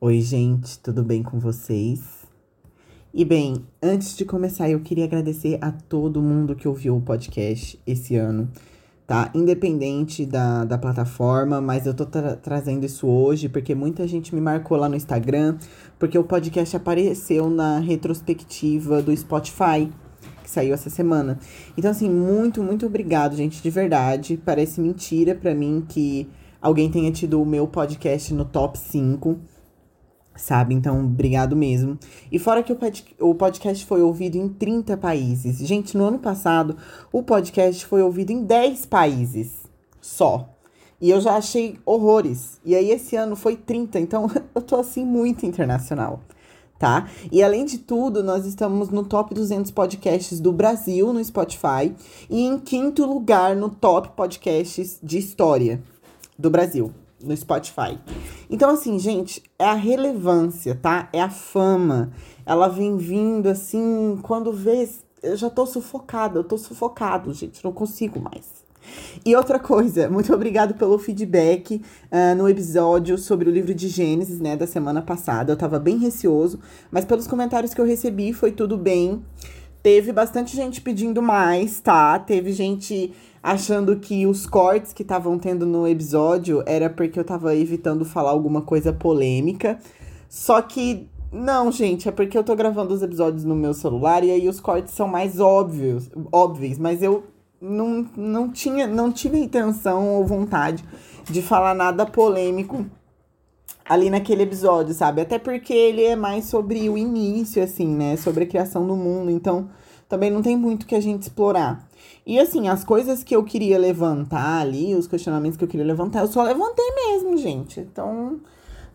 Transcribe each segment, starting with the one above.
Oi, gente, tudo bem com vocês? E bem, antes de começar, eu queria agradecer a todo mundo que ouviu o podcast esse ano, tá? Independente da, da plataforma, mas eu tô tra trazendo isso hoje porque muita gente me marcou lá no Instagram, porque o podcast apareceu na retrospectiva do Spotify, que saiu essa semana. Então, assim, muito, muito obrigado, gente, de verdade. Parece mentira para mim que alguém tenha tido o meu podcast no top 5 sabe? Então, obrigado mesmo. E fora que o podcast foi ouvido em 30 países. Gente, no ano passado, o podcast foi ouvido em 10 países só. E eu já achei horrores. E aí, esse ano foi 30, então eu tô assim muito internacional. Tá? E além de tudo, nós estamos no top 200 podcasts do Brasil no Spotify e em quinto lugar no top podcasts de história do Brasil no Spotify. Então, assim, gente, é a relevância, tá? É a fama. Ela vem vindo assim, quando vê. Eu já tô sufocada, eu tô sufocado, gente, não consigo mais. E outra coisa, muito obrigado pelo feedback uh, no episódio sobre o livro de Gênesis, né, da semana passada. Eu tava bem receoso, mas pelos comentários que eu recebi foi tudo bem. Teve bastante gente pedindo mais, tá? Teve gente achando que os cortes que estavam tendo no episódio era porque eu tava evitando falar alguma coisa polêmica. Só que não, gente, é porque eu tô gravando os episódios no meu celular e aí os cortes são mais óbvios, óbvios, mas eu não, não tinha, não tive intenção ou vontade de falar nada polêmico ali naquele episódio, sabe? Até porque ele é mais sobre o início, assim, né? Sobre a criação do mundo. Então, também não tem muito que a gente explorar. E assim, as coisas que eu queria levantar ali, os questionamentos que eu queria levantar, eu só levantei mesmo, gente. Então,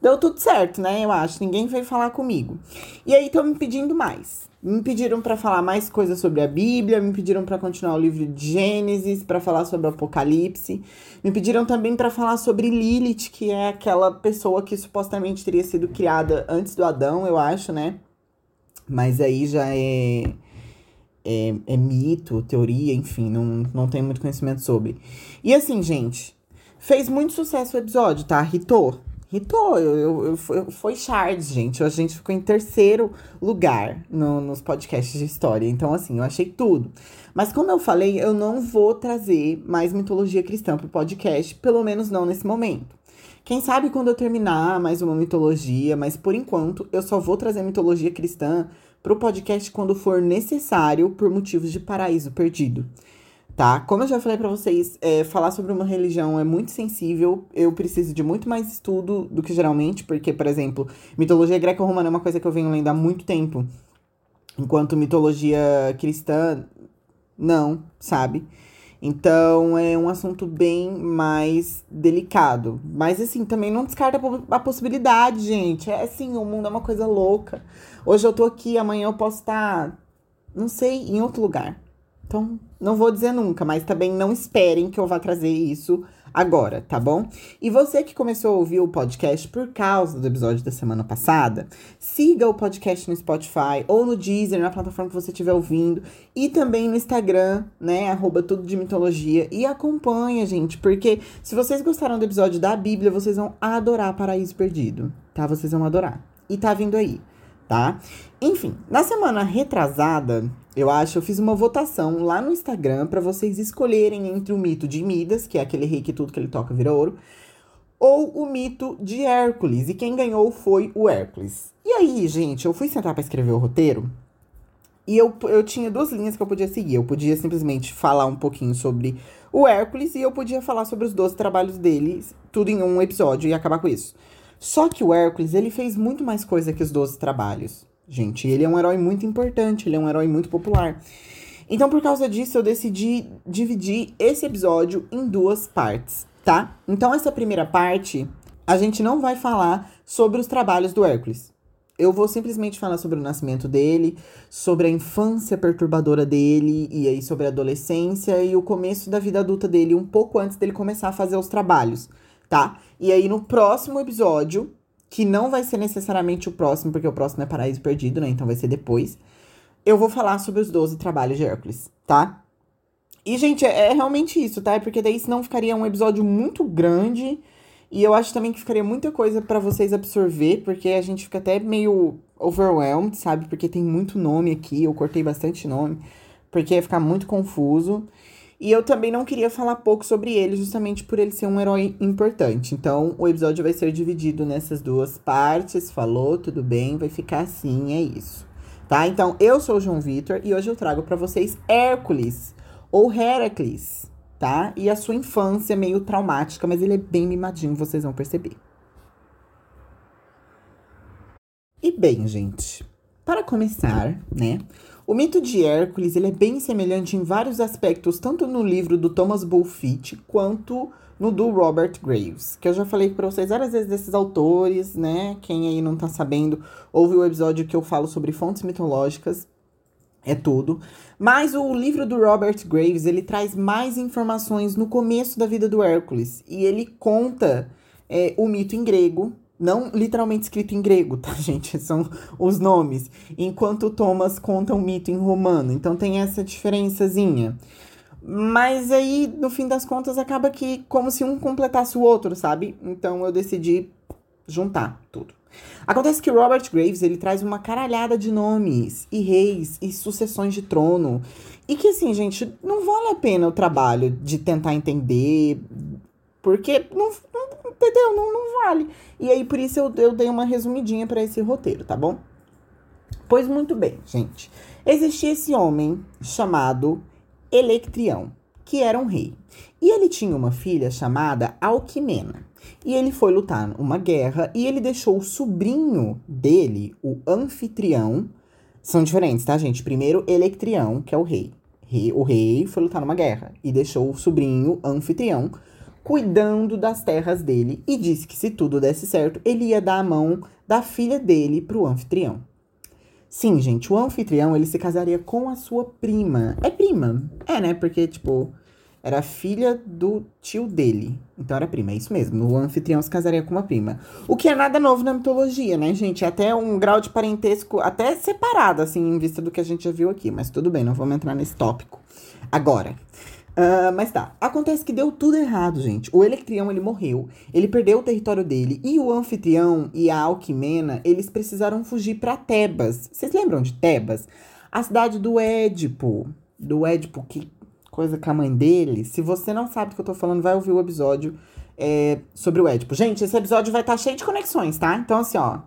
deu tudo certo, né? Eu acho. Ninguém veio falar comigo. E aí estão me pedindo mais. Me pediram para falar mais coisas sobre a Bíblia, me pediram para continuar o livro de Gênesis, para falar sobre o Apocalipse. Me pediram também para falar sobre Lilith, que é aquela pessoa que supostamente teria sido criada antes do Adão, eu acho, né? Mas aí já é é, é mito, teoria, enfim, não, não tenho muito conhecimento sobre. E assim, gente, fez muito sucesso o episódio, tá? Ritou. Ritou, eu, eu, eu, foi, foi Charles, gente. A gente ficou em terceiro lugar no, nos podcasts de história. Então, assim, eu achei tudo. Mas como eu falei, eu não vou trazer mais mitologia cristã pro podcast, pelo menos não nesse momento. Quem sabe quando eu terminar mais uma mitologia, mas por enquanto eu só vou trazer mitologia cristã pro podcast quando for necessário por motivos de paraíso perdido. Tá? Como eu já falei para vocês, é, falar sobre uma religião é muito sensível. Eu preciso de muito mais estudo do que geralmente, porque, por exemplo, mitologia greco-romana é uma coisa que eu venho lendo há muito tempo. Enquanto mitologia cristã, não, sabe? Então é um assunto bem mais delicado. Mas assim, também não descarta a possibilidade, gente. É assim, o mundo é uma coisa louca. Hoje eu tô aqui, amanhã eu posso estar, não sei, em outro lugar. Então, não vou dizer nunca, mas também não esperem que eu vá trazer isso agora, tá bom? E você que começou a ouvir o podcast por causa do episódio da semana passada, siga o podcast no Spotify ou no Deezer, na plataforma que você estiver ouvindo, e também no Instagram, né, arroba tudo de mitologia, e acompanha, gente, porque se vocês gostaram do episódio da Bíblia, vocês vão adorar Paraíso Perdido, tá? Vocês vão adorar. E tá vindo aí tá? Enfim, na semana retrasada, eu acho, eu fiz uma votação lá no Instagram para vocês escolherem entre o mito de Midas, que é aquele rei que tudo que ele toca vira ouro, ou o mito de Hércules. E quem ganhou foi o Hércules. E aí, gente, eu fui sentar para escrever o roteiro e eu, eu tinha duas linhas que eu podia seguir. Eu podia simplesmente falar um pouquinho sobre o Hércules e eu podia falar sobre os 12 trabalhos dele, tudo em um episódio e acabar com isso. Só que o Hércules, ele fez muito mais coisa que os 12 trabalhos. Gente, ele é um herói muito importante, ele é um herói muito popular. Então, por causa disso, eu decidi dividir esse episódio em duas partes, tá? Então, essa primeira parte, a gente não vai falar sobre os trabalhos do Hércules. Eu vou simplesmente falar sobre o nascimento dele, sobre a infância perturbadora dele, e aí sobre a adolescência e o começo da vida adulta dele, um pouco antes dele começar a fazer os trabalhos tá? E aí no próximo episódio, que não vai ser necessariamente o próximo, porque o próximo é Paraíso Perdido, né? Então vai ser depois. Eu vou falar sobre os 12 trabalhos de Hércules, tá? E, gente, é, é realmente isso, tá? É porque daí senão ficaria um episódio muito grande E eu acho também que ficaria muita coisa para vocês absorver, porque a gente fica até meio overwhelmed, sabe? Porque tem muito nome aqui, eu cortei bastante nome, porque ia ficar muito confuso. E eu também não queria falar pouco sobre ele, justamente por ele ser um herói importante. Então, o episódio vai ser dividido nessas duas partes. Falou, tudo bem, vai ficar assim, é isso. Tá? Então, eu sou o João Vitor e hoje eu trago para vocês Hércules, ou Heracles tá? E a sua infância é meio traumática, mas ele é bem mimadinho, vocês vão perceber. E bem, gente, para começar, né? O mito de Hércules ele é bem semelhante em vários aspectos, tanto no livro do Thomas Bulfit quanto no do Robert Graves, que eu já falei para vocês várias vezes desses autores, né? Quem aí não tá sabendo, ouve o episódio que eu falo sobre fontes mitológicas é tudo. Mas o livro do Robert Graves, ele traz mais informações no começo da vida do Hércules. E ele conta é, o mito em grego, não literalmente escrito em grego, tá, gente? São os nomes. Enquanto Thomas conta o mito em romano. Então tem essa diferençazinha. Mas aí, no fim das contas, acaba que como se um completasse o outro, sabe? Então eu decidi juntar tudo. Acontece que Robert Graves ele traz uma caralhada de nomes e reis e sucessões de trono. E que assim, gente, não vale a pena o trabalho de tentar entender. Porque não, não entendeu? Não, não vale. E aí, por isso eu, eu dei uma resumidinha para esse roteiro, tá bom? Pois muito bem, gente. Existia esse homem chamado Electrião, que era um rei. E ele tinha uma filha chamada Alquimena. E ele foi lutar uma guerra e ele deixou o sobrinho dele, o anfitrião. São diferentes, tá, gente? Primeiro, Electrião, que é o rei. O rei foi lutar numa guerra e deixou o sobrinho, anfitrião, cuidando das terras dele e disse que se tudo desse certo, ele ia dar a mão da filha dele pro anfitrião. Sim, gente, o anfitrião ele se casaria com a sua prima. É prima? É, né? Porque, tipo, era filha do tio dele. Então era prima, é isso mesmo. O anfitrião se casaria com uma prima. O que é nada novo na mitologia, né, gente? É até um grau de parentesco até separado, assim, em vista do que a gente já viu aqui. Mas tudo bem, não vamos entrar nesse tópico agora. Uh, mas tá, acontece que deu tudo errado, gente. O Electrião, ele morreu, ele perdeu o território dele, e o Anfitrião e a Alquimena, eles precisaram fugir para Tebas. Vocês lembram de Tebas? A cidade do Édipo, do Édipo que coisa com a mãe dele. Se você não sabe do que eu tô falando, vai ouvir o episódio é, sobre o Édipo. Gente, esse episódio vai estar tá cheio de conexões, tá? Então, assim, ó.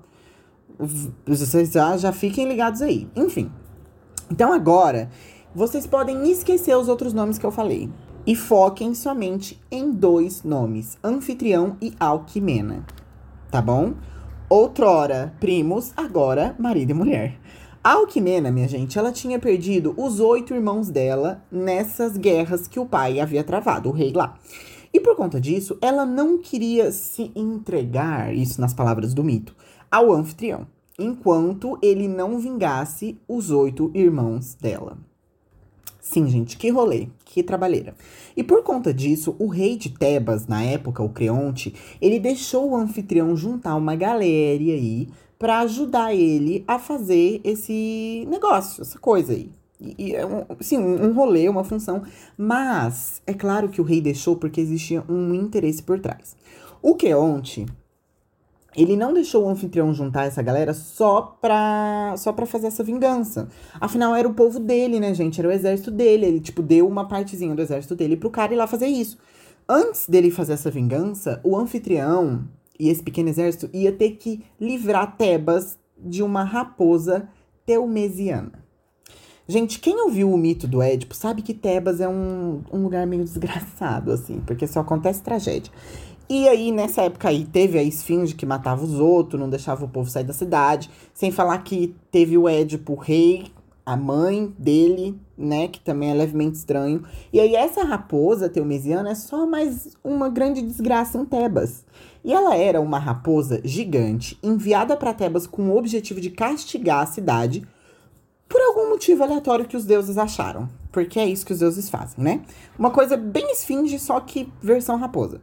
Vocês já, já fiquem ligados aí. Enfim. Então, agora, vocês podem esquecer os outros nomes que eu falei. E foquem somente em dois nomes: Anfitrião e Alquimena. Tá bom? Outrora primos, agora marido e mulher. A Alquimena, minha gente, ela tinha perdido os oito irmãos dela nessas guerras que o pai havia travado, o rei lá. E por conta disso, ela não queria se entregar, isso nas palavras do mito, ao anfitrião, enquanto ele não vingasse os oito irmãos dela. Sim, gente, que rolê, que trabalheira. E por conta disso, o rei de Tebas, na época, o Creonte, ele deixou o anfitrião juntar uma galera aí para ajudar ele a fazer esse negócio, essa coisa aí. E, é um, sim, um rolê, uma função. Mas é claro que o rei deixou porque existia um interesse por trás. O Creonte, ele não deixou o anfitrião juntar essa galera só pra, só pra fazer essa vingança. Afinal, era o povo dele, né, gente? Era o exército dele. Ele, tipo, deu uma partezinha do exército dele pro cara ir lá fazer isso. Antes dele fazer essa vingança, o anfitrião, e esse pequeno exército ia ter que livrar Tebas de uma raposa teumesiana. Gente, quem ouviu o mito do Édipo sabe que Tebas é um, um lugar meio desgraçado, assim, porque só acontece tragédia. E aí, nessa época aí, teve a esfinge que matava os outros, não deixava o povo sair da cidade. Sem falar que teve o Édipo, rei, a mãe dele, né, que também é levemente estranho. E aí, essa raposa teumesiana é só mais uma grande desgraça em Tebas. E ela era uma raposa gigante enviada para Tebas com o objetivo de castigar a cidade por algum motivo aleatório que os deuses acharam. Porque é isso que os deuses fazem, né? Uma coisa bem esfinge, só que versão raposa.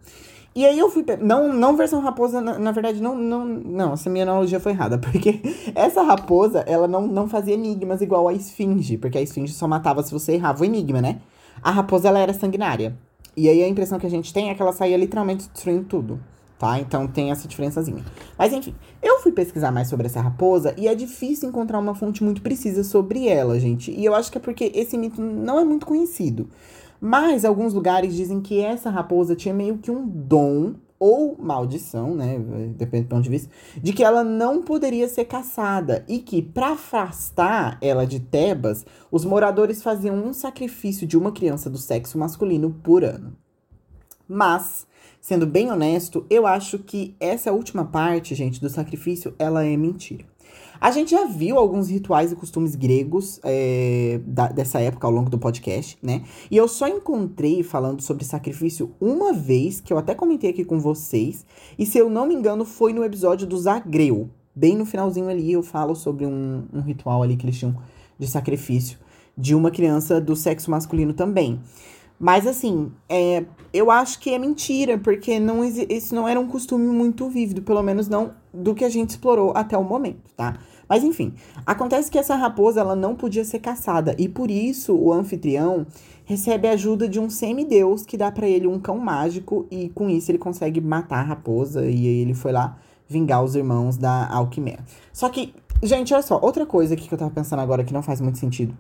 E aí eu fui. Não, não versão raposa, na, na, verdade, não, não. Não, essa minha analogia foi errada. Porque essa raposa, ela não, não fazia enigmas igual a esfinge. Porque a esfinge só matava se você errava o enigma, né? A raposa, ela era sanguinária. E aí a impressão que a gente tem é que ela saía literalmente destruindo tudo tá? Então tem essa diferençazinha. Mas enfim, eu fui pesquisar mais sobre essa raposa e é difícil encontrar uma fonte muito precisa sobre ela, gente. E eu acho que é porque esse mito não é muito conhecido. Mas alguns lugares dizem que essa raposa tinha meio que um dom ou maldição, né? Depende do ponto de vista, de que ela não poderia ser caçada e que, para afastar ela de Tebas, os moradores faziam um sacrifício de uma criança do sexo masculino por ano. Mas, sendo bem honesto, eu acho que essa última parte, gente, do sacrifício, ela é mentira. A gente já viu alguns rituais e costumes gregos é, da, dessa época ao longo do podcast, né? E eu só encontrei falando sobre sacrifício uma vez, que eu até comentei aqui com vocês. E se eu não me engano, foi no episódio do Zagreu. Bem no finalzinho ali eu falo sobre um, um ritual ali que eles tinham de sacrifício de uma criança do sexo masculino também. Mas assim, é, eu acho que é mentira, porque não isso não era um costume muito vívido, pelo menos não do que a gente explorou até o momento, tá? Mas enfim, acontece que essa raposa ela não podia ser caçada e por isso o anfitrião recebe a ajuda de um semideus que dá para ele um cão mágico e com isso ele consegue matar a raposa e ele foi lá vingar os irmãos da Alquimia. Só que, gente, olha só, outra coisa aqui que eu tava pensando agora que não faz muito sentido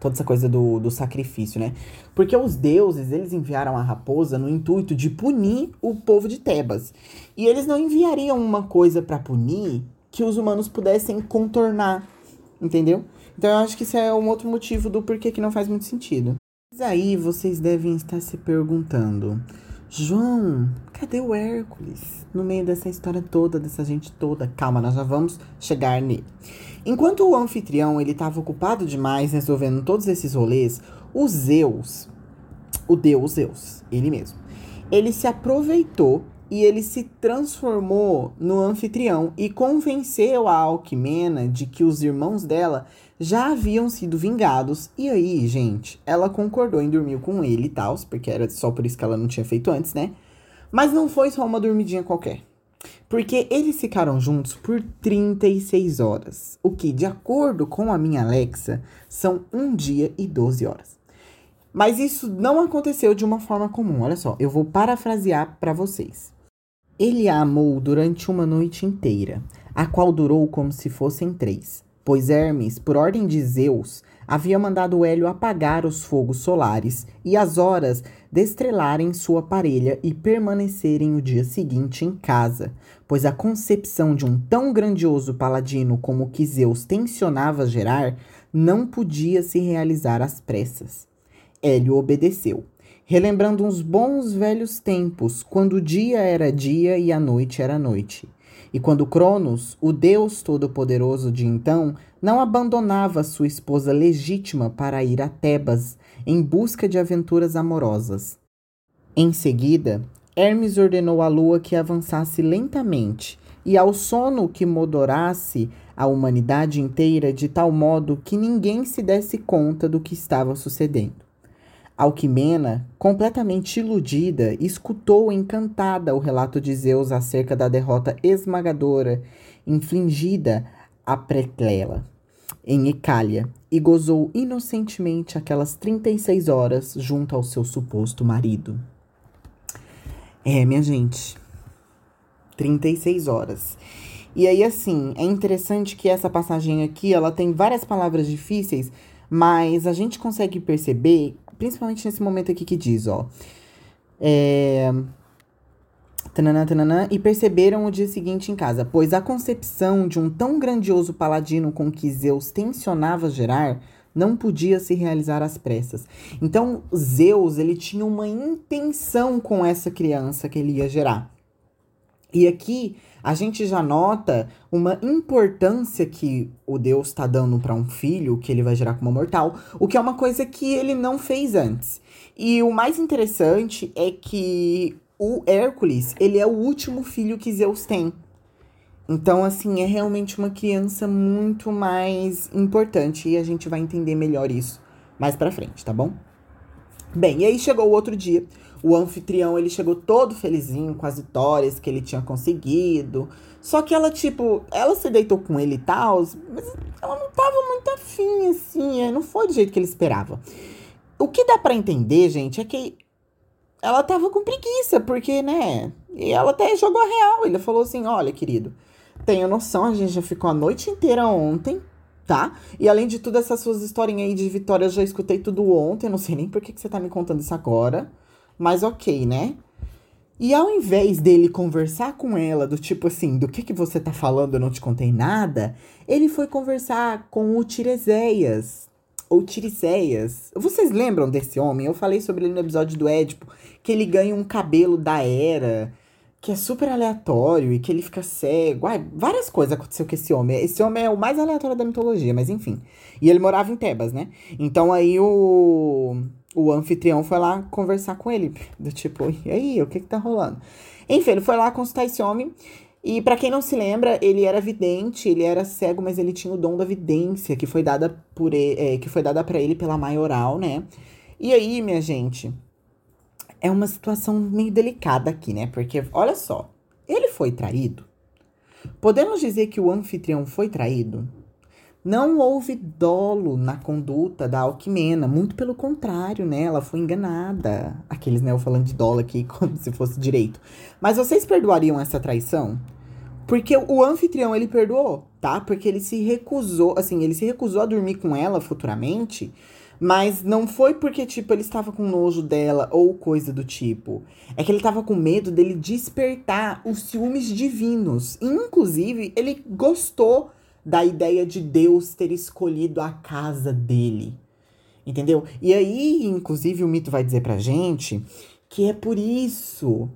toda essa coisa do, do sacrifício, né? Porque os deuses, eles enviaram a raposa no intuito de punir o povo de Tebas. E eles não enviariam uma coisa para punir que os humanos pudessem contornar, entendeu? Então eu acho que isso é um outro motivo do porquê que não faz muito sentido. Mas aí vocês devem estar se perguntando: João, cadê o Hércules? No meio dessa história toda, dessa gente toda. Calma, nós já vamos chegar nele. Enquanto o anfitrião ele estava ocupado demais resolvendo todos esses rolês, o Zeus, o deus Zeus, ele mesmo, ele se aproveitou e ele se transformou no anfitrião e convenceu a Alquimena de que os irmãos dela já haviam sido vingados. E aí, gente, ela concordou em dormir com ele e tal, porque era só por isso que ela não tinha feito antes, né? Mas não foi só uma dormidinha qualquer. Porque eles ficaram juntos por 36 horas, o que, de acordo com a minha Alexa, são um dia e 12 horas. Mas isso não aconteceu de uma forma comum. Olha só, eu vou parafrasear para vocês. Ele a amou durante uma noite inteira, a qual durou como se fossem três, pois Hermes, por ordem de Zeus, havia mandado Hélio apagar os fogos solares e as horas destrelarem sua parelha e permanecerem o dia seguinte em casa, pois a concepção de um tão grandioso paladino como o que Zeus tensionava gerar não podia se realizar às pressas. Hélio obedeceu, relembrando uns bons velhos tempos, quando o dia era dia e a noite era noite. E quando Cronos, o deus todo-poderoso de então, não abandonava sua esposa legítima para ir a Tebas em busca de aventuras amorosas. Em seguida, Hermes ordenou à lua que avançasse lentamente e ao sono que modorasse a humanidade inteira de tal modo que ninguém se desse conta do que estava sucedendo. Alquimena, completamente iludida, escutou encantada o relato de Zeus acerca da derrota esmagadora infligida a Preclela em Icália e gozou inocentemente aquelas 36 horas junto ao seu suposto marido. É, minha gente, 36 horas. E aí, assim, é interessante que essa passagem aqui, ela tem várias palavras difíceis, mas a gente consegue perceber principalmente nesse momento aqui que diz, ó. É. Tananã, tananã, e perceberam o dia seguinte em casa, pois a concepção de um tão grandioso paladino com que Zeus tensionava gerar não podia se realizar às pressas. Então, Zeus, ele tinha uma intenção com essa criança que ele ia gerar. E aqui a gente já nota uma importância que o Deus está dando para um filho que ele vai gerar como mortal, o que é uma coisa que ele não fez antes. E o mais interessante é que o Hércules, ele é o último filho que Zeus tem. Então, assim, é realmente uma criança muito mais importante e a gente vai entender melhor isso mais pra frente, tá bom? Bem, e aí chegou o outro dia. O anfitrião, ele chegou todo felizinho com as vitórias que ele tinha conseguido. Só que ela, tipo, ela se deitou com ele e tal, mas ela não tava muito afim, assim, é, não foi do jeito que ele esperava. O que dá para entender, gente, é que ela tava com preguiça, porque, né, E ela até jogou a real. Ele falou assim: olha, querido, tenha noção, a gente já ficou a noite inteira ontem, tá? E além de tudo, essas suas historinhas aí de vitória eu já escutei tudo ontem. Não sei nem por que, que você tá me contando isso agora. Mas ok, né? E ao invés dele conversar com ela, do tipo assim, do que que você tá falando, eu não te contei nada, ele foi conversar com o Tirezeias, ou Tiriceias. Vocês lembram desse homem? Eu falei sobre ele no episódio do Édipo, que ele ganha um cabelo da Era, que é super aleatório e que ele fica cego. Ai, várias coisas aconteceu com esse homem. Esse homem é o mais aleatório da mitologia, mas enfim. E ele morava em Tebas, né? Então aí o o anfitrião foi lá conversar com ele. Do tipo, e aí, o que que tá rolando? Enfim, ele foi lá consultar esse homem. E para quem não se lembra, ele era vidente, ele era cego, mas ele tinha o dom da vidência, que foi dada por ele, é, que foi dada para ele pela maioral, né? E aí, minha gente, é uma situação meio delicada aqui, né? Porque olha só, ele foi traído. Podemos dizer que o anfitrião foi traído? Não houve dolo na conduta da Alquimena, muito pelo contrário, né? Ela foi enganada. Aqueles, né, eu falando de dolo aqui como se fosse direito. Mas vocês perdoariam essa traição? Porque o anfitrião ele perdoou, tá? Porque ele se recusou, assim, ele se recusou a dormir com ela futuramente, mas não foi porque, tipo, ele estava com nojo dela ou coisa do tipo. É que ele estava com medo dele despertar os ciúmes divinos. Inclusive, ele gostou da ideia de Deus ter escolhido a casa dele. Entendeu? E aí, inclusive, o mito vai dizer pra gente que é por isso.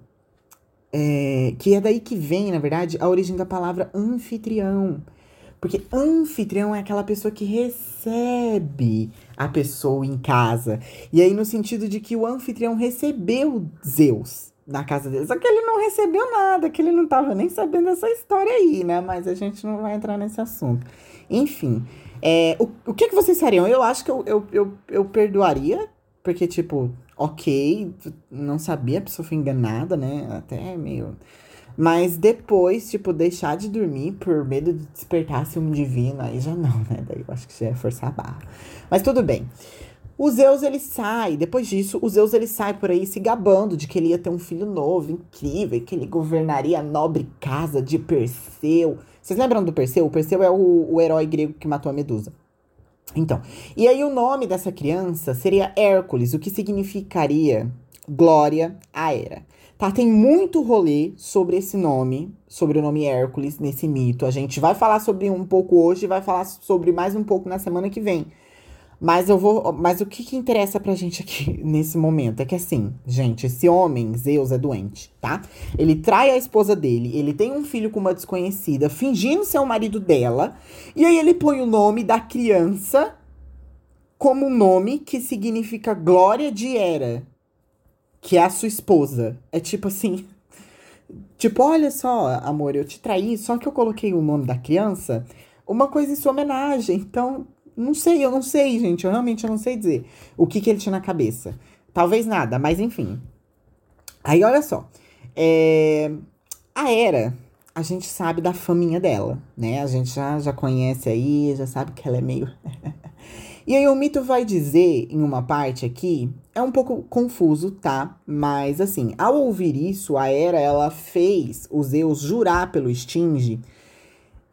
É, que é daí que vem, na verdade, a origem da palavra anfitrião. Porque anfitrião é aquela pessoa que recebe a pessoa em casa. E aí, no sentido de que o anfitrião recebeu Zeus na casa dele. Só que ele não recebeu nada, que ele não tava nem sabendo dessa história aí, né? Mas a gente não vai entrar nesse assunto. Enfim, é, o, o que, que vocês fariam? Eu acho que eu, eu, eu, eu perdoaria, porque, tipo, ok, não sabia, a pessoa foi enganada, né? Até meio. Mas depois, tipo, deixar de dormir por medo de despertar ciúme divino, aí já não, né? Daí eu acho que já é forçar a barra. Mas tudo bem. O Zeus ele sai, depois disso, o Zeus ele sai por aí se gabando de que ele ia ter um filho novo, incrível, que ele governaria a nobre casa de Perseu. Vocês lembram do Perseu? O Perseu é o, o herói grego que matou a Medusa. Então, e aí o nome dessa criança seria Hércules, o que significaria glória à era. Tá, tem muito rolê sobre esse nome, sobre o nome Hércules nesse mito. A gente vai falar sobre um pouco hoje vai falar sobre mais um pouco na semana que vem. Mas eu vou. Mas o que, que interessa pra gente aqui nesse momento é que assim, gente, esse homem, Zeus, é doente, tá? Ele trai a esposa dele, ele tem um filho com uma desconhecida, fingindo ser o marido dela, e aí ele põe o nome da criança como um nome que significa glória de Hera, que é a sua esposa. É tipo assim. Tipo, olha só, amor, eu te traí, só que eu coloquei o nome da criança, uma coisa em sua homenagem. Então, não sei, eu não sei, gente. Eu realmente não sei dizer o que, que ele tinha na cabeça. Talvez nada, mas enfim. Aí, olha só. É... A Era, a gente sabe da faminha dela, né? A gente já, já conhece aí, já sabe que ela é meio. e aí, o mito vai dizer, em uma parte aqui, é um pouco confuso, tá? Mas, assim, ao ouvir isso, a Era, ela fez o Zeus jurar pelo Stinge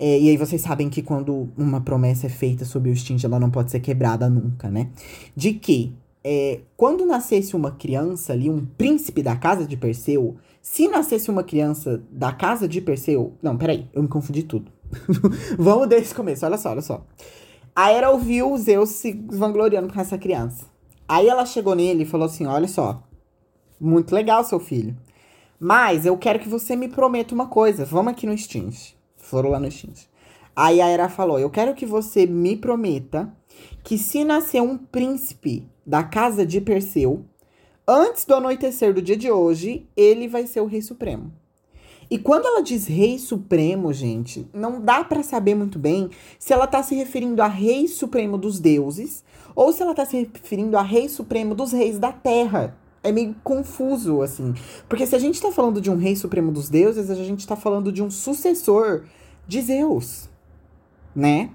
é, e aí vocês sabem que quando uma promessa é feita sobre o Stinge, ela não pode ser quebrada nunca, né? De que é, quando nascesse uma criança ali, um príncipe da casa de Perseu, se nascesse uma criança da casa de Perseu. Não, peraí, eu me confundi tudo. Vamos desse começo, olha só, olha só. A Hera ouviu Zeus se vangloriando com essa criança. Aí ela chegou nele e falou assim: Olha só, muito legal, seu filho. Mas eu quero que você me prometa uma coisa. Vamos aqui no Stinge. Foram lá no Xins. Aí a Era falou: Eu quero que você me prometa que se nascer um príncipe da casa de Perseu, antes do anoitecer do dia de hoje, ele vai ser o rei supremo. E quando ela diz rei supremo, gente, não dá para saber muito bem se ela tá se referindo a rei supremo dos deuses ou se ela tá se referindo a rei supremo dos reis da terra. É meio confuso, assim. Porque se a gente tá falando de um rei supremo dos deuses, a gente tá falando de um sucessor de Zeus, né?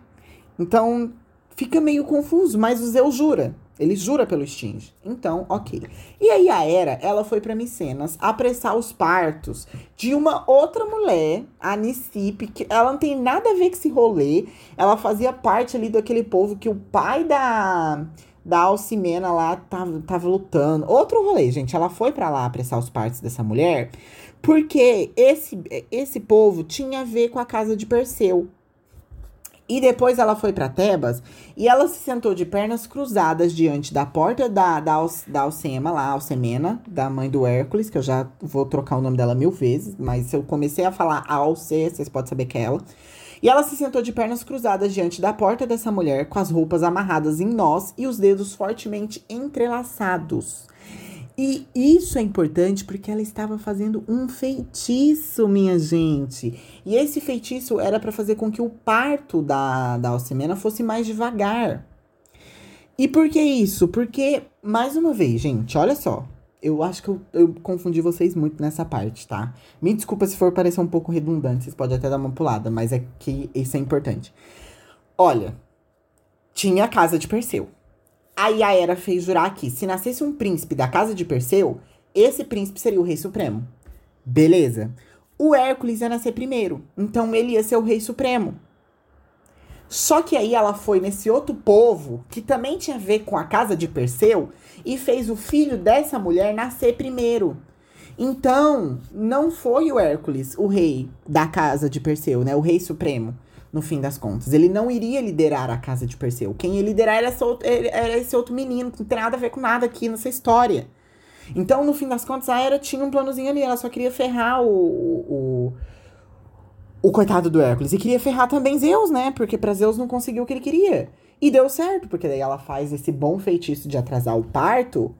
Então fica meio confuso, mas o Zeus jura. Ele jura pelo Sting. Então, ok. E aí a Hera, ela foi para Micenas apressar os partos de uma outra mulher, a Nisipe, que ela não tem nada a ver com esse rolê. Ela fazia parte ali daquele povo que o pai da da Alcimena lá tava, tava lutando. Outro rolê, gente. Ela foi para lá apressar os partos dessa mulher, porque esse esse povo tinha a ver com a casa de Perseu. E depois ela foi para Tebas e ela se sentou de pernas cruzadas diante da porta da, da, da Alcema, lá, Alcemena, da mãe do Hércules, que eu já vou trocar o nome dela mil vezes, mas se eu comecei a falar Alce, vocês podem saber que é ela. E ela se sentou de pernas cruzadas diante da porta dessa mulher, com as roupas amarradas em nós e os dedos fortemente entrelaçados. E isso é importante porque ela estava fazendo um feitiço, minha gente. E esse feitiço era para fazer com que o parto da, da Alcimena fosse mais devagar. E por que isso? Porque, mais uma vez, gente, olha só. Eu acho que eu, eu confundi vocês muito nessa parte, tá? Me desculpa se for parecer um pouco redundante, vocês podem até dar uma pulada, mas é que isso é importante. Olha, tinha a casa de Perseu. Aí a Hera fez jurar que se nascesse um príncipe da casa de Perseu, esse príncipe seria o rei supremo. Beleza. O Hércules ia nascer primeiro, então ele ia ser o rei supremo. Só que aí ela foi nesse outro povo, que também tinha a ver com a casa de Perseu, e fez o filho dessa mulher nascer primeiro. Então, não foi o Hércules o rei da casa de Perseu, né? O rei supremo no fim das contas. Ele não iria liderar a casa de Perseu. Quem ia liderar era, era esse outro menino, que não tem nada a ver com nada aqui nessa história. Então, no fim das contas, a Hera tinha um planozinho ali. Ela só queria ferrar o, o, o coitado do Hércules. E queria ferrar também Zeus, né? Porque pra Zeus não conseguiu o que ele queria. E deu certo, porque daí ela faz esse bom feitiço de atrasar o parto.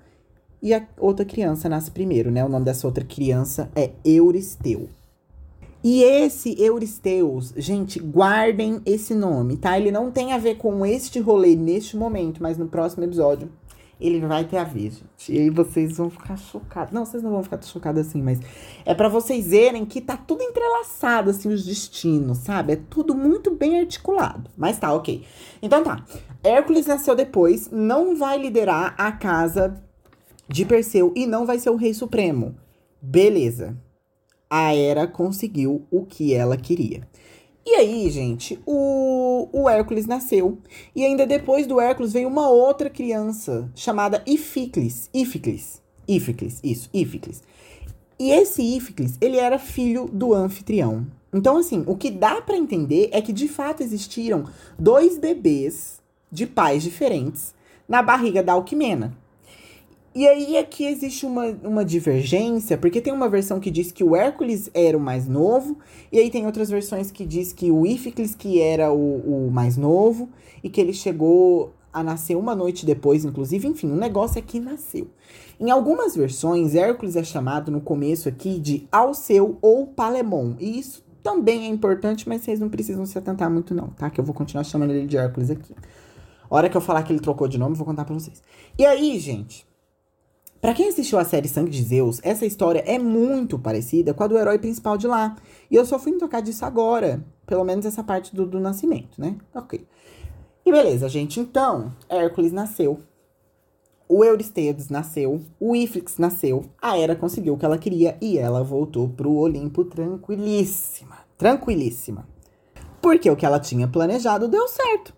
E a outra criança nasce primeiro, né? O nome dessa outra criança é Euristeu. E esse Euristeus, gente, guardem esse nome, tá? Ele não tem a ver com este rolê neste momento, mas no próximo episódio ele vai ter a ver, gente. E aí vocês vão ficar chocados. Não, vocês não vão ficar chocados assim, mas é para vocês verem que tá tudo entrelaçado, assim, os destinos, sabe? É tudo muito bem articulado. Mas tá, ok. Então tá. Hércules nasceu depois, não vai liderar a casa de Perseu e não vai ser o rei supremo. Beleza a Hera conseguiu o que ela queria. E aí, gente, o, o Hércules nasceu. E ainda depois do Hércules veio uma outra criança chamada Ificles. Ificles. Ificles, isso, Ificles. E esse Ificles, ele era filho do anfitrião. Então, assim, o que dá para entender é que de fato existiram dois bebês de pais diferentes na barriga da Alquimena. E aí aqui existe uma, uma divergência, porque tem uma versão que diz que o Hércules era o mais novo, e aí tem outras versões que diz que o Íficles que era o, o mais novo, e que ele chegou a nascer uma noite depois, inclusive, enfim, o negócio é que nasceu. Em algumas versões, Hércules é chamado no começo aqui de Alceu ou Palemon, e isso também é importante, mas vocês não precisam se atentar muito não, tá? Que eu vou continuar chamando ele de Hércules aqui. A hora que eu falar que ele trocou de nome, eu vou contar pra vocês. E aí, gente, para quem assistiu a série Sangue de Zeus, essa história é muito parecida com a do herói principal de lá. E eu só fui me tocar disso agora. Pelo menos essa parte do, do nascimento, né? Ok. E beleza, gente. Então, Hércules nasceu. O Eurystheus nasceu. O Íflix nasceu. A Hera conseguiu o que ela queria e ela voltou pro Olimpo tranquilíssima. Tranquilíssima. Porque o que ela tinha planejado deu certo.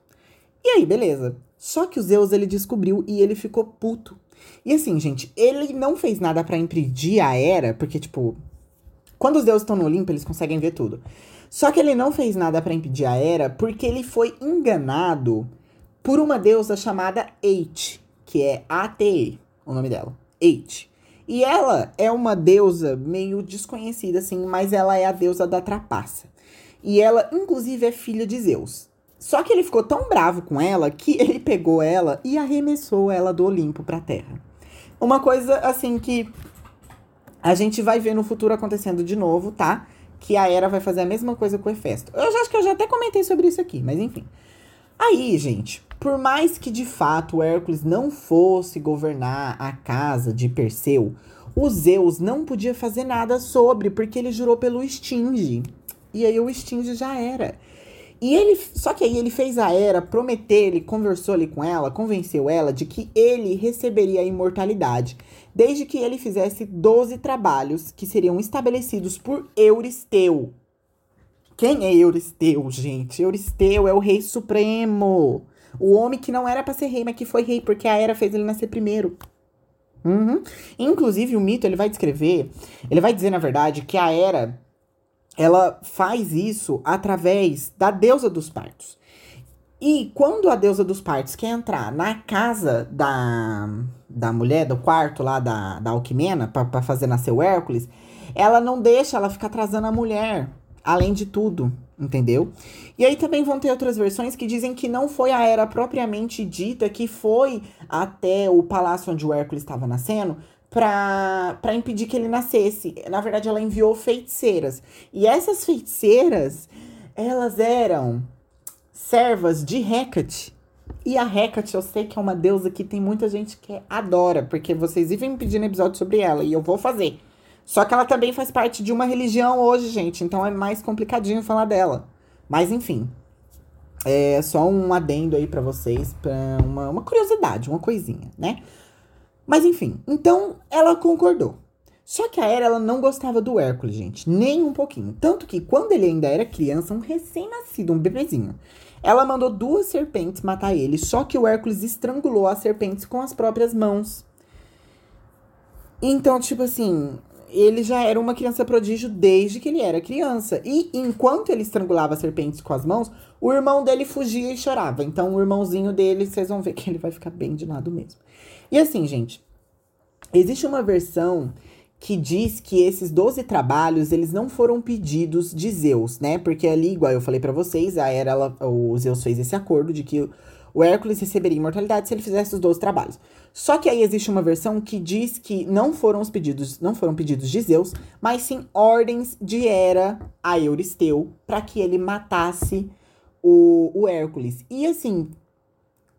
E aí, beleza. Só que o Zeus ele descobriu e ele ficou puto e assim, gente, ele não fez nada para impedir a Era, porque, tipo, quando os deuses estão no Olimpo, eles conseguem ver tudo. Só que ele não fez nada para impedir a Era, porque ele foi enganado por uma deusa chamada Ate, que é A-T-E, o nome dela. Ate. E ela é uma deusa meio desconhecida, assim, mas ela é a deusa da trapaça. E ela, inclusive, é filha de Zeus. Só que ele ficou tão bravo com ela que ele pegou ela e arremessou ela do Olimpo pra terra. Uma coisa assim que a gente vai ver no futuro acontecendo de novo, tá? Que a Hera vai fazer a mesma coisa com o Hefesto. Eu já acho que eu já até comentei sobre isso aqui, mas enfim. Aí, gente, por mais que de fato Hércules não fosse governar a casa de Perseu, o Zeus não podia fazer nada sobre, porque ele jurou pelo Stinge. E aí o Stinge já era. E ele, só que aí ele fez a Era prometer, ele conversou ali com ela, convenceu ela de que ele receberia a imortalidade, desde que ele fizesse 12 trabalhos que seriam estabelecidos por Euristeu. Quem é Euristeu, gente? Euristeu é o rei supremo. O homem que não era para ser rei, mas que foi rei, porque a Era fez ele nascer primeiro. Uhum. Inclusive, o mito ele vai descrever, ele vai dizer, na verdade, que a Era ela faz isso através da deusa dos partos. E quando a deusa dos partos quer entrar na casa da, da mulher, do quarto lá da, da Alquimena, para fazer nascer o Hércules, ela não deixa ela ficar atrasando a mulher, além de tudo, entendeu? E aí também vão ter outras versões que dizem que não foi a era propriamente dita que foi até o palácio onde o Hércules estava nascendo, para impedir que ele nascesse. Na verdade, ela enviou feiticeiras. E essas feiticeiras, elas eram servas de Hecate. E a Hecate, eu sei que é uma deusa que tem muita gente que adora, porque vocês vivem me pedindo episódio sobre ela, e eu vou fazer. Só que ela também faz parte de uma religião hoje, gente, então é mais complicadinho falar dela. Mas enfim, é só um adendo aí para vocês, pra uma, uma curiosidade, uma coisinha, né? Mas enfim, então ela concordou. Só que a Hera ela não gostava do Hércules, gente, nem um pouquinho. Tanto que quando ele ainda era criança, um recém-nascido, um bebezinho, ela mandou duas serpentes matar ele, só que o Hércules estrangulou as serpentes com as próprias mãos. Então, tipo assim, ele já era uma criança prodígio desde que ele era criança. E enquanto ele estrangulava as serpentes com as mãos, o irmão dele fugia e chorava. Então, o irmãozinho dele, vocês vão ver que ele vai ficar bem de lado mesmo. E assim, gente, existe uma versão que diz que esses 12 trabalhos, eles não foram pedidos de Zeus, né? Porque ali, igual eu falei para vocês, a era ela, o Zeus fez esse acordo de que o Hércules receberia imortalidade se ele fizesse os 12 trabalhos. Só que aí existe uma versão que diz que não foram os pedidos, não foram pedidos de Zeus, mas sim ordens de Hera a Euristeu para que ele matasse o, o Hércules. E assim,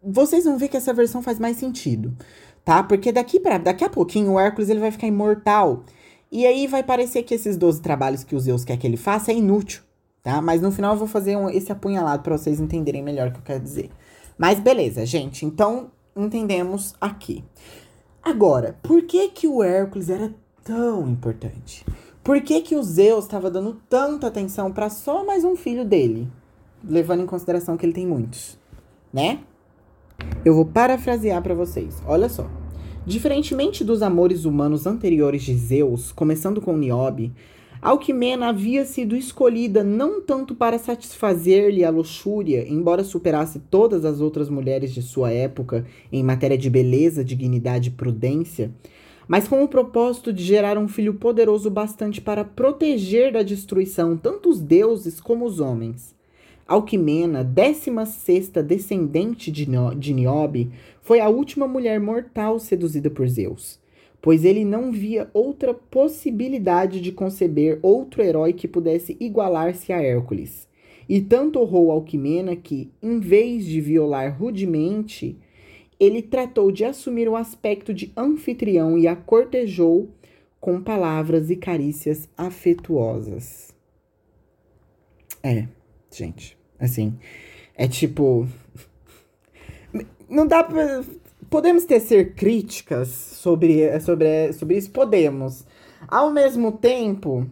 vocês vão ver que essa versão faz mais sentido, tá? Porque daqui para daqui a pouquinho o Hércules ele vai ficar imortal. E aí vai parecer que esses 12 trabalhos que o Zeus quer que ele faça é inútil, tá? Mas no final eu vou fazer um, esse apunhalado para vocês entenderem melhor o que eu quero dizer. Mas beleza, gente. Então entendemos aqui. Agora, por que que o Hércules era tão importante? Por que que o Zeus estava dando tanta atenção para só mais um filho dele, levando em consideração que ele tem muitos, né? Eu vou parafrasear para vocês. Olha só. Diferentemente dos amores humanos anteriores de Zeus, começando com Niobe, Alquimena havia sido escolhida não tanto para satisfazer-lhe a luxúria, embora superasse todas as outras mulheres de sua época em matéria de beleza, dignidade e prudência, mas com o propósito de gerar um filho poderoso bastante para proteger da destruição tanto os deuses como os homens. Alquimena, décima sexta descendente de, de Niobe, foi a última mulher mortal seduzida por Zeus, pois ele não via outra possibilidade de conceber outro herói que pudesse igualar-se a Hércules. E tanto honrou Alquimena que, em vez de violar rudemente, ele tratou de assumir o aspecto de anfitrião e a cortejou com palavras e carícias afetuosas. É, gente. Assim, é tipo. Não dá pra. Podemos tecer críticas sobre, sobre, sobre isso? Podemos. Ao mesmo tempo.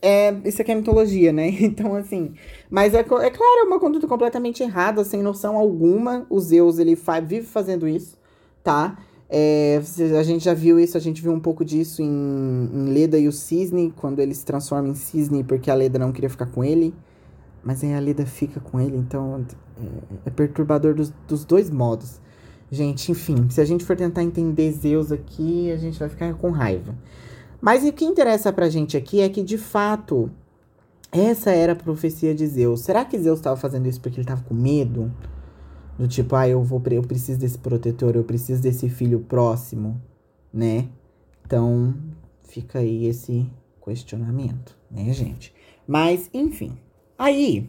É, isso aqui é mitologia, né? Então, assim. Mas é, é claro, é uma conduta completamente errada, sem noção alguma. O Zeus, ele fa vive fazendo isso, tá? É, a gente já viu isso, a gente viu um pouco disso em, em Leda e o Cisne, quando ele se transforma em Cisne porque a Leda não queria ficar com ele. Mas aí a Leda fica com ele, então é, é perturbador dos, dos dois modos. Gente, enfim, se a gente for tentar entender Zeus aqui, a gente vai ficar com raiva. Mas o que interessa pra gente aqui é que, de fato, essa era a profecia de Zeus. Será que Zeus estava fazendo isso porque ele estava com medo? Do tipo, ah, eu vou eu preciso desse protetor, eu preciso desse filho próximo, né? Então, fica aí esse questionamento, né, gente? Mas, enfim. Aí,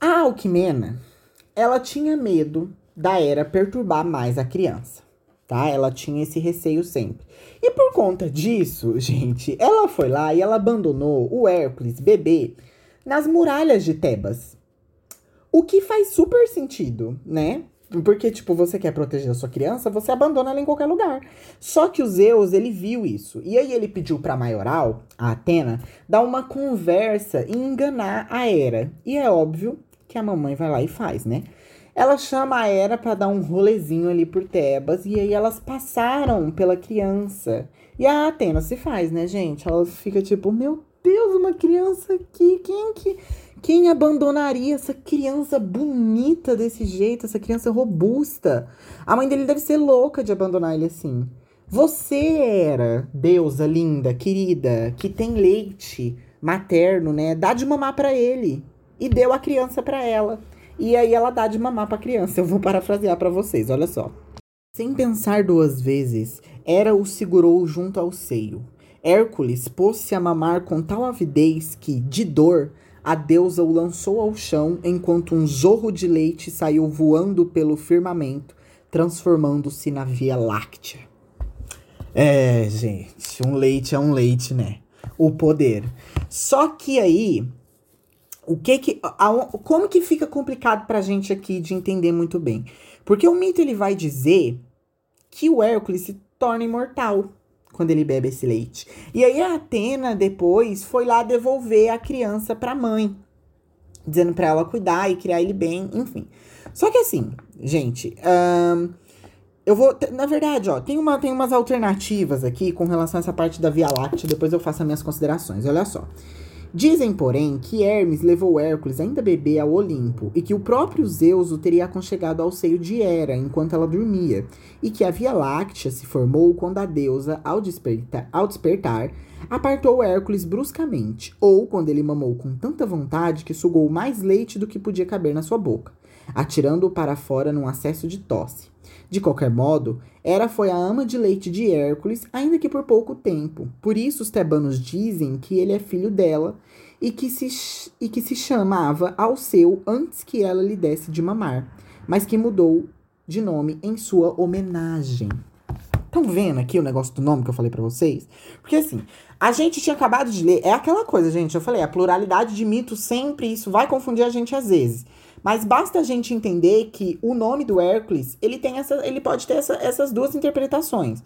a Alquimena, ela tinha medo da Era perturbar mais a criança, tá? Ela tinha esse receio sempre. E por conta disso, gente, ela foi lá e ela abandonou o Hércules bebê nas muralhas de Tebas. O que faz super sentido, né? Porque, tipo, você quer proteger a sua criança, você abandona ela em qualquer lugar. Só que o Zeus, ele viu isso. E aí ele pediu pra Maioral, a Atena, dar uma conversa e enganar a Hera. E é óbvio que a mamãe vai lá e faz, né? Ela chama a Hera para dar um rolezinho ali por Tebas. E aí elas passaram pela criança. E a Atena se faz, né, gente? Ela fica tipo, meu Deus, uma criança aqui. Quem que quem abandonaria essa criança bonita desse jeito, essa criança robusta? A mãe dele deve ser louca de abandonar ele assim. Você era deusa linda, querida, que tem leite materno, né? Dá de mamar para ele e deu a criança para ela. E aí ela dá de mamar para criança. Eu vou parafrasear para vocês, olha só. Sem pensar duas vezes, Hera o segurou junto ao seio. Hércules pôs-se a mamar com tal avidez que, de dor, a deusa o lançou ao chão enquanto um zorro de leite saiu voando pelo firmamento, transformando-se na Via Láctea. É, gente, um leite é um leite, né? O poder. Só que aí, o que que, a, como que fica complicado pra gente aqui de entender muito bem? Porque o mito ele vai dizer que o Hércules se torna imortal quando ele bebe esse leite. E aí a Atena depois foi lá devolver a criança para a mãe, dizendo para ela cuidar e criar ele bem, enfim. Só que assim, gente, eu vou, na verdade, ó, tem uma tem umas alternativas aqui com relação a essa parte da Via Láctea, depois eu faço as minhas considerações. Olha só. Dizem, porém, que Hermes levou Hércules ainda bebê ao Olimpo e que o próprio Zeus o teria aconchegado ao seio de Hera enquanto ela dormia, e que a Via Láctea se formou quando a deusa, ao despertar, ao despertar apartou Hércules bruscamente, ou quando ele mamou com tanta vontade que sugou mais leite do que podia caber na sua boca, atirando-o para fora num acesso de tosse. De qualquer modo, Hera foi a ama de leite de Hércules, ainda que por pouco tempo. Por isso os tebanos dizem que ele é filho dela e que se, e que se chamava Alceu antes que ela lhe desse de mamar, mas que mudou de nome em sua homenagem. Estão vendo aqui o negócio do nome que eu falei para vocês? Porque assim, a gente tinha acabado de ler, é aquela coisa, gente, eu falei, a pluralidade de mitos sempre isso vai confundir a gente às vezes. Mas basta a gente entender que o nome do Hércules, ele tem essa, ele pode ter essa, essas duas interpretações.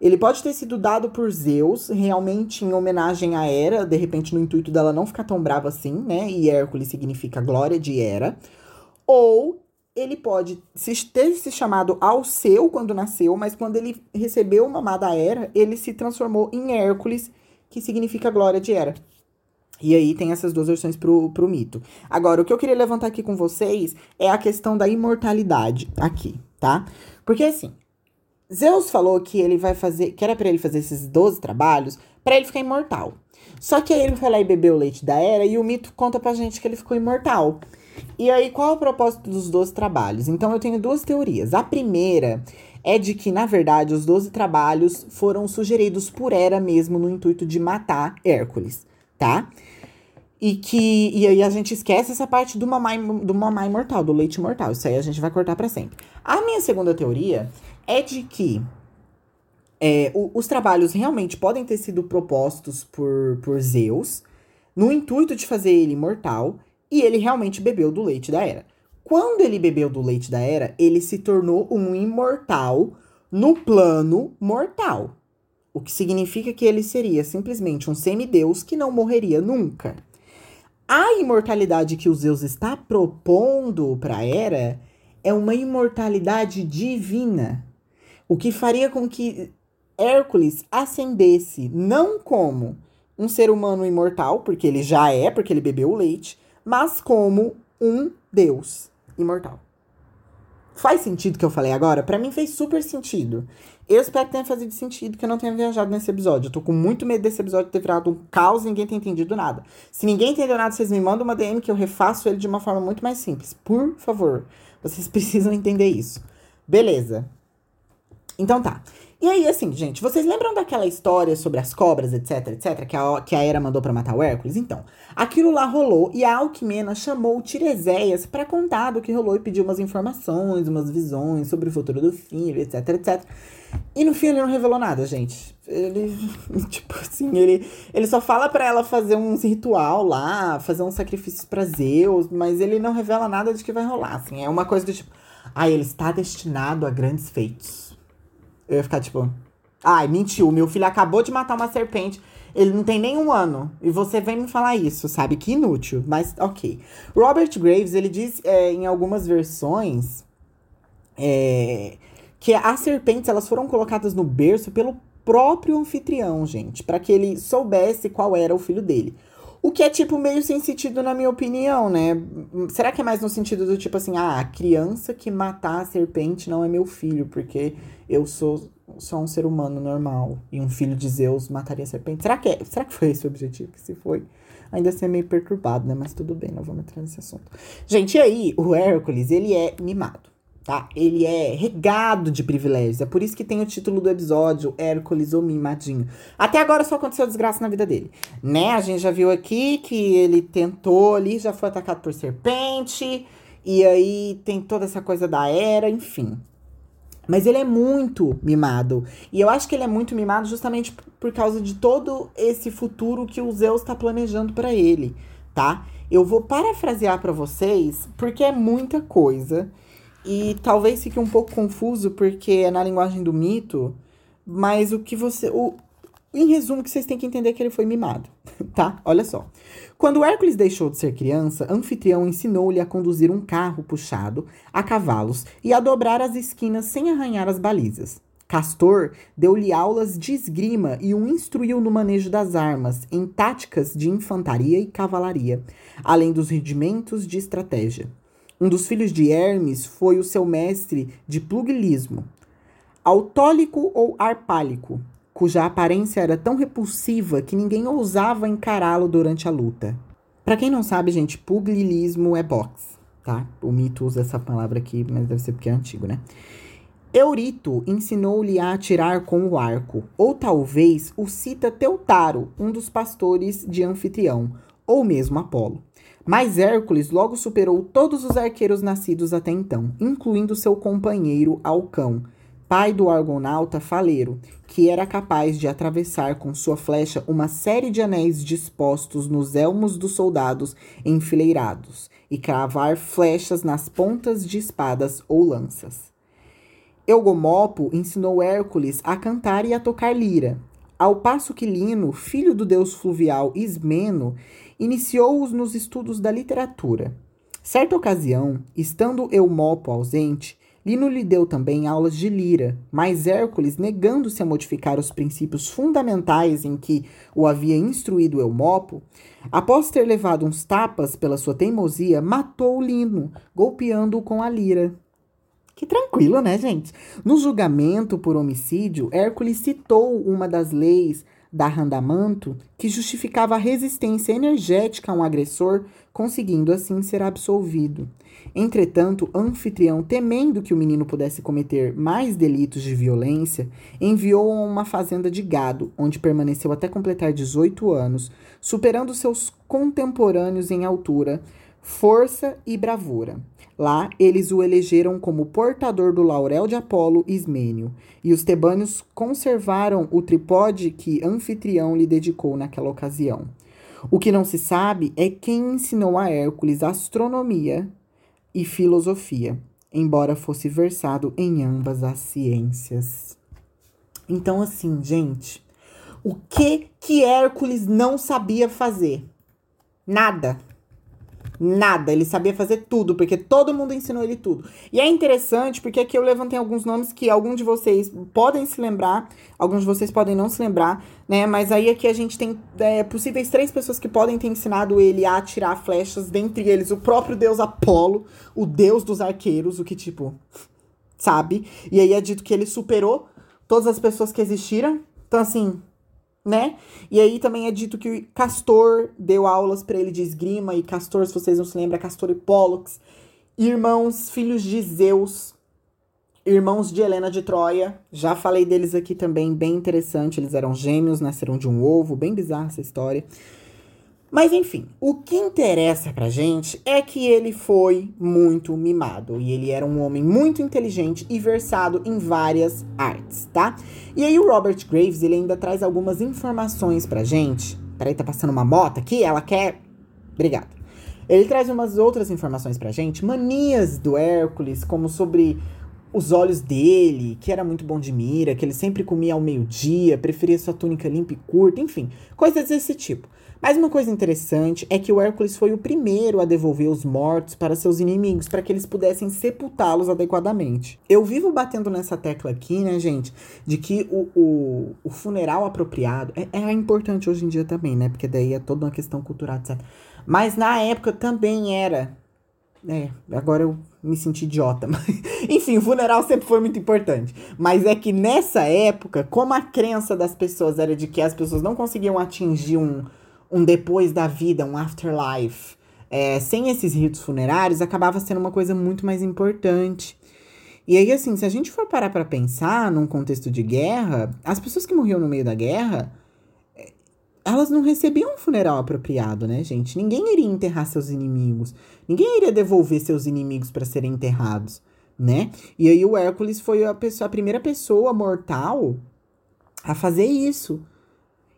Ele pode ter sido dado por Zeus, realmente em homenagem a Hera, de repente no intuito dela não ficar tão brava assim, né? E Hércules significa glória de Hera. Ou ele pode ter se chamado Alceu quando nasceu, mas quando ele recebeu uma amada Hera, ele se transformou em Hércules, que significa glória de Hera. E aí tem essas duas versões pro, pro mito. Agora, o que eu queria levantar aqui com vocês é a questão da imortalidade aqui, tá? Porque assim, Zeus falou que ele vai fazer, que era para ele fazer esses 12 trabalhos para ele ficar imortal. Só que aí ele foi lá e bebeu o leite da era e o mito conta pra gente que ele ficou imortal. E aí, qual é o propósito dos 12 trabalhos? Então, eu tenho duas teorias. A primeira é de que, na verdade, os 12 trabalhos foram sugeridos por Hera mesmo no intuito de matar Hércules, tá? E que. E aí a gente esquece essa parte do mamar, do mamar imortal, do leite mortal. Isso aí a gente vai cortar para sempre. A minha segunda teoria é de que é, o, os trabalhos realmente podem ter sido propostos por, por Zeus no intuito de fazer ele imortal e ele realmente bebeu do leite da era. Quando ele bebeu do leite da era, ele se tornou um imortal no plano mortal. O que significa que ele seria simplesmente um semideus que não morreria nunca. A imortalidade que o Zeus está propondo para Hera é uma imortalidade divina, o que faria com que Hércules ascendesse não como um ser humano imortal, porque ele já é, porque ele bebeu o leite, mas como um deus imortal. Faz sentido o que eu falei agora? Para mim fez super sentido. Eu espero que tenha feito sentido, que eu não tenha viajado nesse episódio. Eu tô com muito medo desse episódio ter virado um caos e ninguém ter entendido nada. Se ninguém entendeu nada, vocês me mandam uma DM que eu refaço ele de uma forma muito mais simples. Por favor. Vocês precisam entender isso. Beleza. Então tá. E aí, assim, gente, vocês lembram daquela história sobre as cobras, etc, etc, que a, que a Hera mandou para matar o Hércules? Então, aquilo lá rolou e a Alquimena chamou o Tiresias para contar do que rolou e pediu umas informações, umas visões sobre o futuro do filho, etc, etc. E no fim ele não revelou nada, gente. Ele, tipo assim, ele, ele só fala para ela fazer uns ritual lá, fazer uns sacrifícios pra Zeus, mas ele não revela nada de que vai rolar, assim. É uma coisa do tipo, ah, ele está destinado a grandes feitos eu ia ficar tipo, ai, mentiu, meu filho acabou de matar uma serpente. Ele não tem nem um ano. E você vem me falar isso, sabe? Que inútil. Mas ok. Robert Graves, ele diz é, em algumas versões é, que as serpentes elas foram colocadas no berço pelo próprio anfitrião, gente. para que ele soubesse qual era o filho dele. O que é, tipo, meio sem sentido, na minha opinião, né? Será que é mais no sentido do tipo assim, ah, a criança que matar a serpente não é meu filho, porque eu sou só um ser humano normal. E um filho de Zeus mataria a serpente. Será que, é, será que foi esse o objetivo? Se foi, ainda assim é meio perturbado, né? Mas tudo bem, não vamos entrar nesse assunto. Gente, e aí, o Hércules, ele é mimado tá? Ele é regado de privilégios. É por isso que tem o título do episódio, Hércules ou Mimadinho. Até agora só aconteceu desgraça na vida dele, né? A gente já viu aqui que ele tentou ali, já foi atacado por serpente, e aí tem toda essa coisa da era, enfim. Mas ele é muito mimado. E eu acho que ele é muito mimado justamente por causa de todo esse futuro que o Zeus está planejando para ele, tá? Eu vou parafrasear para vocês, porque é muita coisa. E talvez fique um pouco confuso porque é na linguagem do mito, mas o que você. O, em resumo, que vocês têm que entender que ele foi mimado, tá? Olha só. Quando Hércules deixou de ser criança, Anfitrião ensinou-lhe a conduzir um carro puxado a cavalos e a dobrar as esquinas sem arranhar as balizas. Castor deu-lhe aulas de esgrima e o instruiu no manejo das armas, em táticas de infantaria e cavalaria, além dos rudimentos de estratégia. Um dos filhos de Hermes foi o seu mestre de plugilismo, autólico ou arpálico, cuja aparência era tão repulsiva que ninguém ousava encará-lo durante a luta. Para quem não sabe, gente, pugilismo é boxe, tá? O mito usa essa palavra aqui, mas deve ser porque é antigo, né? Eurito ensinou-lhe a atirar com o arco, ou talvez o cita Teutaro, um dos pastores de Anfitrião, ou mesmo Apolo. Mas Hércules logo superou todos os arqueiros nascidos até então, incluindo seu companheiro Alcão, pai do argonauta Faleiro, que era capaz de atravessar com sua flecha uma série de anéis dispostos nos elmos dos soldados enfileirados e cravar flechas nas pontas de espadas ou lanças. Eugomopo ensinou Hércules a cantar e a tocar lira, ao passo que Lino, filho do deus fluvial Ismeno, iniciou-os nos estudos da literatura. Certa ocasião, estando Eumopo ausente, Lino lhe deu também aulas de lira, mas Hércules, negando-se a modificar os princípios fundamentais em que o havia instruído Eumopo, após ter levado uns tapas pela sua teimosia, matou Lino, golpeando-o com a lira. Que tranquilo, né, gente? No julgamento por homicídio, Hércules citou uma das leis da Randamanto, que justificava a resistência energética a um agressor, conseguindo assim ser absolvido. Entretanto, Anfitrião, temendo que o menino pudesse cometer mais delitos de violência, enviou-o a uma fazenda de gado, onde permaneceu até completar 18 anos, superando seus contemporâneos em altura, força e bravura. Lá, eles o elegeram como portador do laurel de Apolo Ismênio, e os tebânios conservaram o tripode que Anfitrião lhe dedicou naquela ocasião. O que não se sabe é quem ensinou a Hércules astronomia e filosofia, embora fosse versado em ambas as ciências. Então, assim, gente, o que que Hércules não sabia fazer? Nada. Nada, ele sabia fazer tudo, porque todo mundo ensinou ele tudo. E é interessante, porque aqui eu levantei alguns nomes que alguns de vocês podem se lembrar, alguns de vocês podem não se lembrar, né? Mas aí aqui a gente tem é, possíveis três pessoas que podem ter ensinado ele a atirar flechas, dentre eles o próprio deus Apolo, o deus dos arqueiros, o que tipo, sabe? E aí é dito que ele superou todas as pessoas que existiram. Então, assim, né? E aí também é dito que Castor deu aulas para ele de esgrima, e Castor, se vocês não se lembram, é Castor e Pollux, irmãos, filhos de Zeus, irmãos de Helena de Troia. Já falei deles aqui também, bem interessante. Eles eram gêmeos, nasceram de um ovo, bem bizarra essa história. Mas enfim, o que interessa pra gente é que ele foi muito mimado e ele era um homem muito inteligente e versado em várias artes, tá? E aí o Robert Graves, ele ainda traz algumas informações pra gente. Peraí, tá passando uma moto aqui? Ela quer. Obrigado. Ele traz umas outras informações pra gente, manias do Hércules, como sobre os olhos dele, que era muito bom de mira, que ele sempre comia ao meio-dia, preferia sua túnica limpa e curta, enfim, coisas desse tipo. Mas uma coisa interessante é que o Hércules foi o primeiro a devolver os mortos para seus inimigos, para que eles pudessem sepultá-los adequadamente. Eu vivo batendo nessa tecla aqui, né, gente, de que o, o, o funeral apropriado é, é, importante hoje em dia também, né, porque daí é toda uma questão cultural, etc. Mas na época também era. É, agora eu me senti idiota. Mas, enfim, o funeral sempre foi muito importante. Mas é que nessa época, como a crença das pessoas era de que as pessoas não conseguiam atingir um um depois da vida, um afterlife, é, sem esses ritos funerários, acabava sendo uma coisa muito mais importante. E aí, assim, se a gente for parar para pensar num contexto de guerra, as pessoas que morriam no meio da guerra, é, elas não recebiam um funeral apropriado, né, gente? Ninguém iria enterrar seus inimigos. Ninguém iria devolver seus inimigos para serem enterrados, né? E aí o Hércules foi a, pessoa, a primeira pessoa mortal a fazer isso.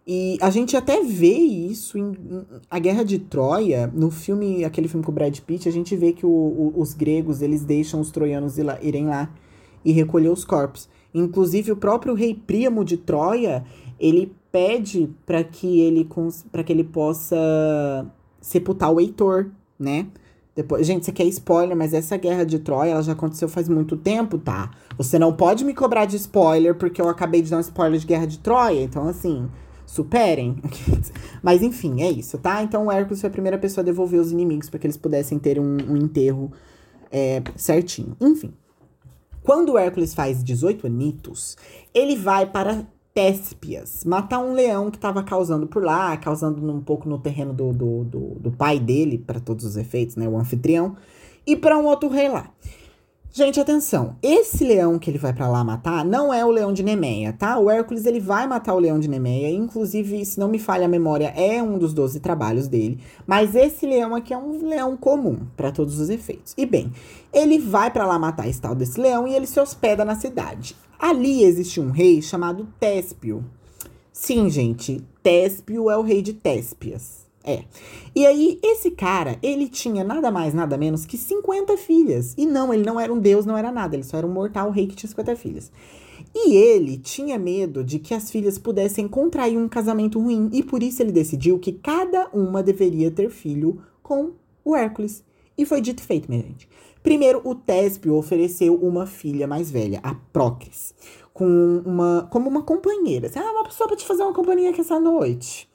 E a gente até vê isso em, em, A Guerra de Troia, no filme, aquele filme com o Brad Pitt, a gente vê que o, o, os gregos, eles deixam os troianos ir lá, irem lá e recolher os corpos. Inclusive, o próprio rei Príamo de Troia, ele pede para que ele para que ele possa sepultar o Heitor, né? Depois, gente, isso aqui é spoiler, mas essa guerra de Troia, ela já aconteceu faz muito tempo, tá? Você não pode me cobrar de spoiler porque eu acabei de dar um spoiler de Guerra de Troia. Então, assim, superem. Mas enfim, é isso, tá? Então o Hércules foi a primeira pessoa a devolver os inimigos para que eles pudessem ter um, um enterro é, certinho. Enfim. Quando o Hércules faz 18 anitos, ele vai para Téspias, matar um leão que estava causando por lá, causando um pouco no terreno do, do, do, do pai dele, para todos os efeitos, né? O anfitrião, e para um outro rei lá. Gente, atenção. Esse leão que ele vai para lá matar não é o leão de Nemeia, tá? O Hércules ele vai matar o leão de Nemeia, inclusive, se não me falha a memória, é um dos 12 trabalhos dele. Mas esse leão aqui é um leão comum para todos os efeitos. E bem, ele vai para lá matar esse tal desse leão e ele se hospeda na cidade. Ali existe um rei chamado Téspio. Sim, gente, Téspio é o rei de Téspias. É. E aí, esse cara, ele tinha nada mais, nada menos que 50 filhas. E não, ele não era um deus, não era nada. Ele só era um mortal rei que tinha 50 filhas. E ele tinha medo de que as filhas pudessem contrair um casamento ruim. E por isso ele decidiu que cada uma deveria ter filho com o Hércules. E foi dito e feito, minha gente. Primeiro, o Téspio ofereceu uma filha mais velha, a Procris, com uma, como uma companheira. Ah, uma pessoa pra te fazer uma companhia aqui essa noite.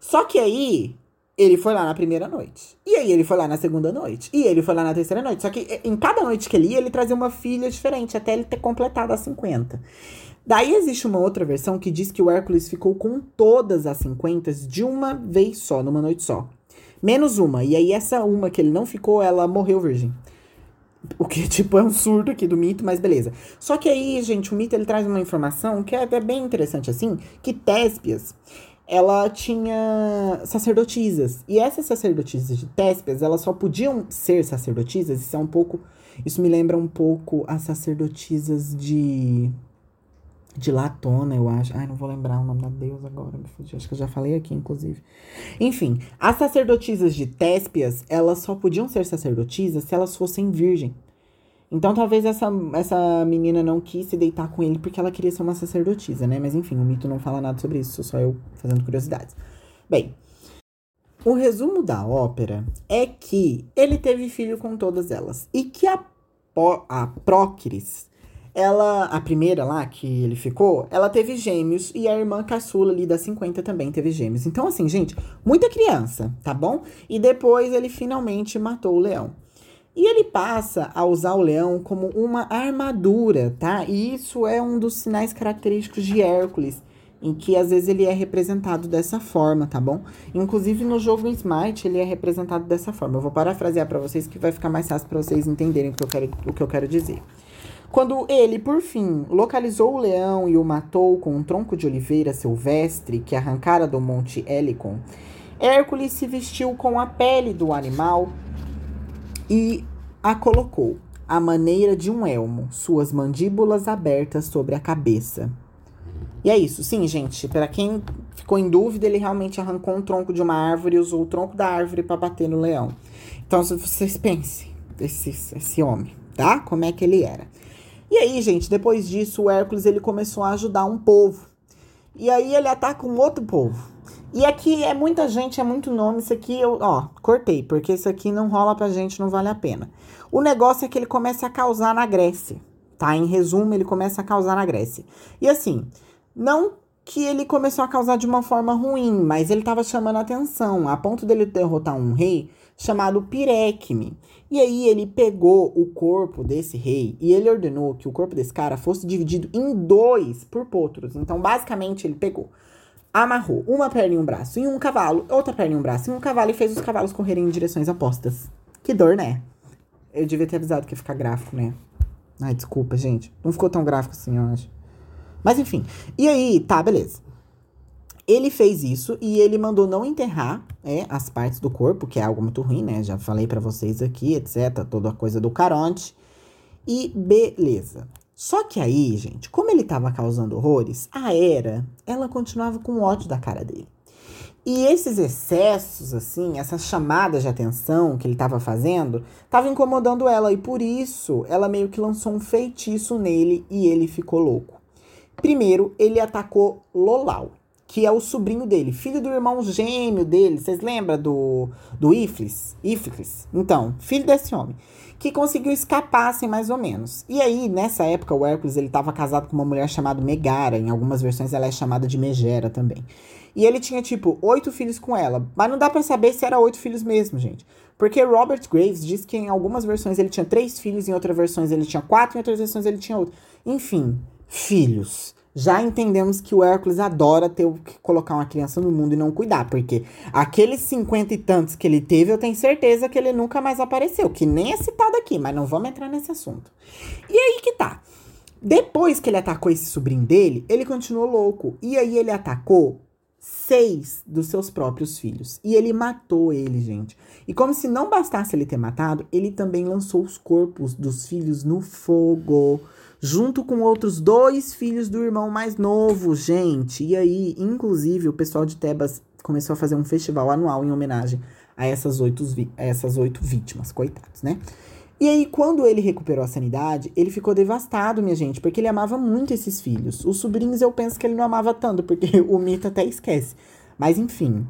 Só que aí, ele foi lá na primeira noite. E aí ele foi lá na segunda noite. E ele foi lá na terceira noite. Só que eh, em cada noite que ele ia, ele trazia uma filha diferente, até ele ter completado as 50. Daí existe uma outra versão que diz que o Hércules ficou com todas as 50 de uma vez só, numa noite só. Menos uma. E aí essa uma que ele não ficou, ela morreu virgem. O que, tipo, é um surto aqui do mito, mas beleza. Só que aí, gente, o mito ele traz uma informação que é até bem interessante assim, que Téspias, ela tinha sacerdotisas. E essas sacerdotisas de Téspias, elas só podiam ser sacerdotisas, isso é um pouco. Isso me lembra um pouco as sacerdotisas de. De Latona, eu acho. Ai, não vou lembrar o nome da deusa agora, me. Acho que eu já falei aqui, inclusive. Enfim, as sacerdotisas de Téspias, elas só podiam ser sacerdotisas se elas fossem virgem. Então talvez essa, essa menina não quis se deitar com ele porque ela queria ser uma sacerdotisa, né? Mas enfim, o mito não fala nada sobre isso, só eu fazendo curiosidades. Bem, o resumo da ópera é que ele teve filho com todas elas e que a, a Prócris, ela, a primeira lá que ele ficou, ela teve gêmeos e a irmã caçula ali das 50 também teve gêmeos. Então, assim, gente, muita criança, tá bom? E depois ele finalmente matou o leão. E ele passa a usar o leão como uma armadura, tá? E isso é um dos sinais característicos de Hércules, em que às vezes ele é representado dessa forma, tá bom? Inclusive no jogo Smite ele é representado dessa forma. Eu vou parafrasear para vocês que vai ficar mais fácil para vocês entenderem o que eu quero, o que eu quero dizer. Quando ele, por fim, localizou o leão e o matou com um tronco de oliveira silvestre que arrancara do monte Helicon, Hércules se vestiu com a pele do animal e a colocou, à maneira de um elmo, suas mandíbulas abertas sobre a cabeça. E é isso, sim, gente. Para quem ficou em dúvida, ele realmente arrancou um tronco de uma árvore e usou o tronco da árvore para bater no leão. Então, vocês pensem, esse, esse homem, tá? Como é que ele era. E aí, gente, depois disso, o Hércules ele começou a ajudar um povo. E aí ele ataca um outro povo. E aqui é muita gente, é muito nome. Isso aqui eu, ó, cortei, porque isso aqui não rola pra gente, não vale a pena. O negócio é que ele começa a causar na Grécia, tá? Em resumo, ele começa a causar na Grécia. E assim, não que ele começou a causar de uma forma ruim, mas ele estava chamando atenção, a ponto dele derrotar um rei chamado Pirecme. E aí ele pegou o corpo desse rei e ele ordenou que o corpo desse cara fosse dividido em dois por potros. Então, basicamente, ele pegou, amarrou uma perna e um braço em um cavalo, outra perna e um braço em um cavalo e fez os cavalos correrem em direções opostas. Que dor, né? Eu devia ter avisado que ia ficar gráfico, né? Ai, desculpa, gente. Não ficou tão gráfico assim, eu acho. Mas enfim. E aí, tá, beleza. Ele fez isso e ele mandou não enterrar é, as partes do corpo, que é algo muito ruim, né? Já falei para vocês aqui, etc. Toda a coisa do caronte. E beleza. Só que aí, gente, como ele tava causando horrores, a Era, ela continuava com ódio da cara dele. E esses excessos, assim, essas chamadas de atenção que ele estava fazendo, tava incomodando ela. E por isso, ela meio que lançou um feitiço nele e ele ficou louco. Primeiro, ele atacou Lolau, que é o sobrinho dele, filho do irmão gêmeo dele. Vocês lembram do, do Iflis? Iflis? Então, filho desse homem. Que conseguiu escapar, assim, mais ou menos. E aí, nessa época, o Hércules, ele estava casado com uma mulher chamada Megara. Em algumas versões, ela é chamada de Megera também. E ele tinha, tipo, oito filhos com ela. Mas não dá para saber se era oito filhos mesmo, gente. Porque Robert Graves diz que em algumas versões ele tinha três filhos, em outras versões ele tinha quatro, em outras versões ele tinha outro. Enfim, filhos. Já entendemos que o Hércules adora ter que colocar uma criança no mundo e não cuidar, porque aqueles cinquenta e tantos que ele teve, eu tenho certeza que ele nunca mais apareceu, que nem é citado aqui, mas não vamos entrar nesse assunto. E aí que tá. Depois que ele atacou esse sobrinho dele, ele continuou louco. E aí ele atacou seis dos seus próprios filhos. E ele matou ele, gente. E como se não bastasse ele ter matado, ele também lançou os corpos dos filhos no fogo junto com outros dois filhos do irmão mais novo, gente. E aí, inclusive, o pessoal de Tebas começou a fazer um festival anual em homenagem a essas oito, a essas oito vítimas, coitados, né? E aí, quando ele recuperou a sanidade, ele ficou devastado, minha gente, porque ele amava muito esses filhos. Os sobrinhos eu penso que ele não amava tanto, porque o mito até esquece. Mas enfim,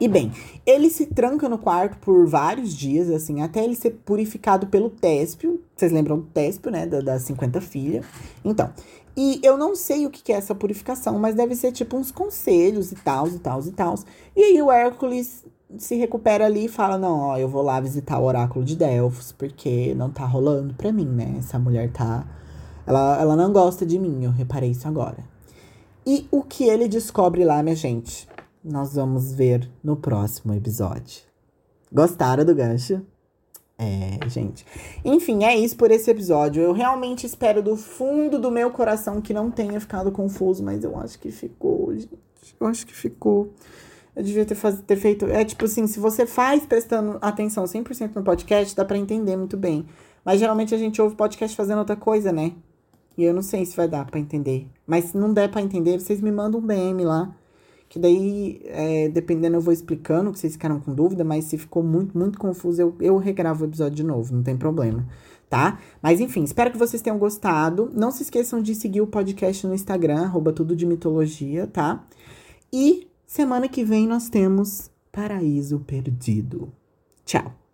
e bem, ele se tranca no quarto por vários dias, assim, até ele ser purificado pelo Téspio. Vocês lembram do Téspio, né? Da, das 50 filhas. Então, e eu não sei o que é essa purificação, mas deve ser tipo uns conselhos e tal, e tal, e tal. E aí o Hércules se recupera ali e fala: Não, ó, eu vou lá visitar o oráculo de Delfos, porque não tá rolando pra mim, né? Essa mulher tá. Ela, ela não gosta de mim, eu reparei isso agora. E o que ele descobre lá, minha gente? Nós vamos ver no próximo episódio. Gostaram do gancho? É, gente. Enfim, é isso por esse episódio. Eu realmente espero do fundo do meu coração que não tenha ficado confuso, mas eu acho que ficou, gente. Eu acho que ficou. Eu devia ter, faz, ter feito. É tipo assim, se você faz prestando atenção 100% no podcast, dá para entender muito bem. Mas geralmente a gente ouve podcast fazendo outra coisa, né? E eu não sei se vai dar para entender. Mas se não der para entender, vocês me mandam um DM lá que daí, é, dependendo, eu vou explicando, que vocês ficaram com dúvida, mas se ficou muito, muito confuso, eu, eu regravo o episódio de novo, não tem problema, tá? Mas enfim, espero que vocês tenham gostado. Não se esqueçam de seguir o podcast no Instagram, arroba tudo de mitologia, tá? E semana que vem nós temos Paraíso Perdido. Tchau!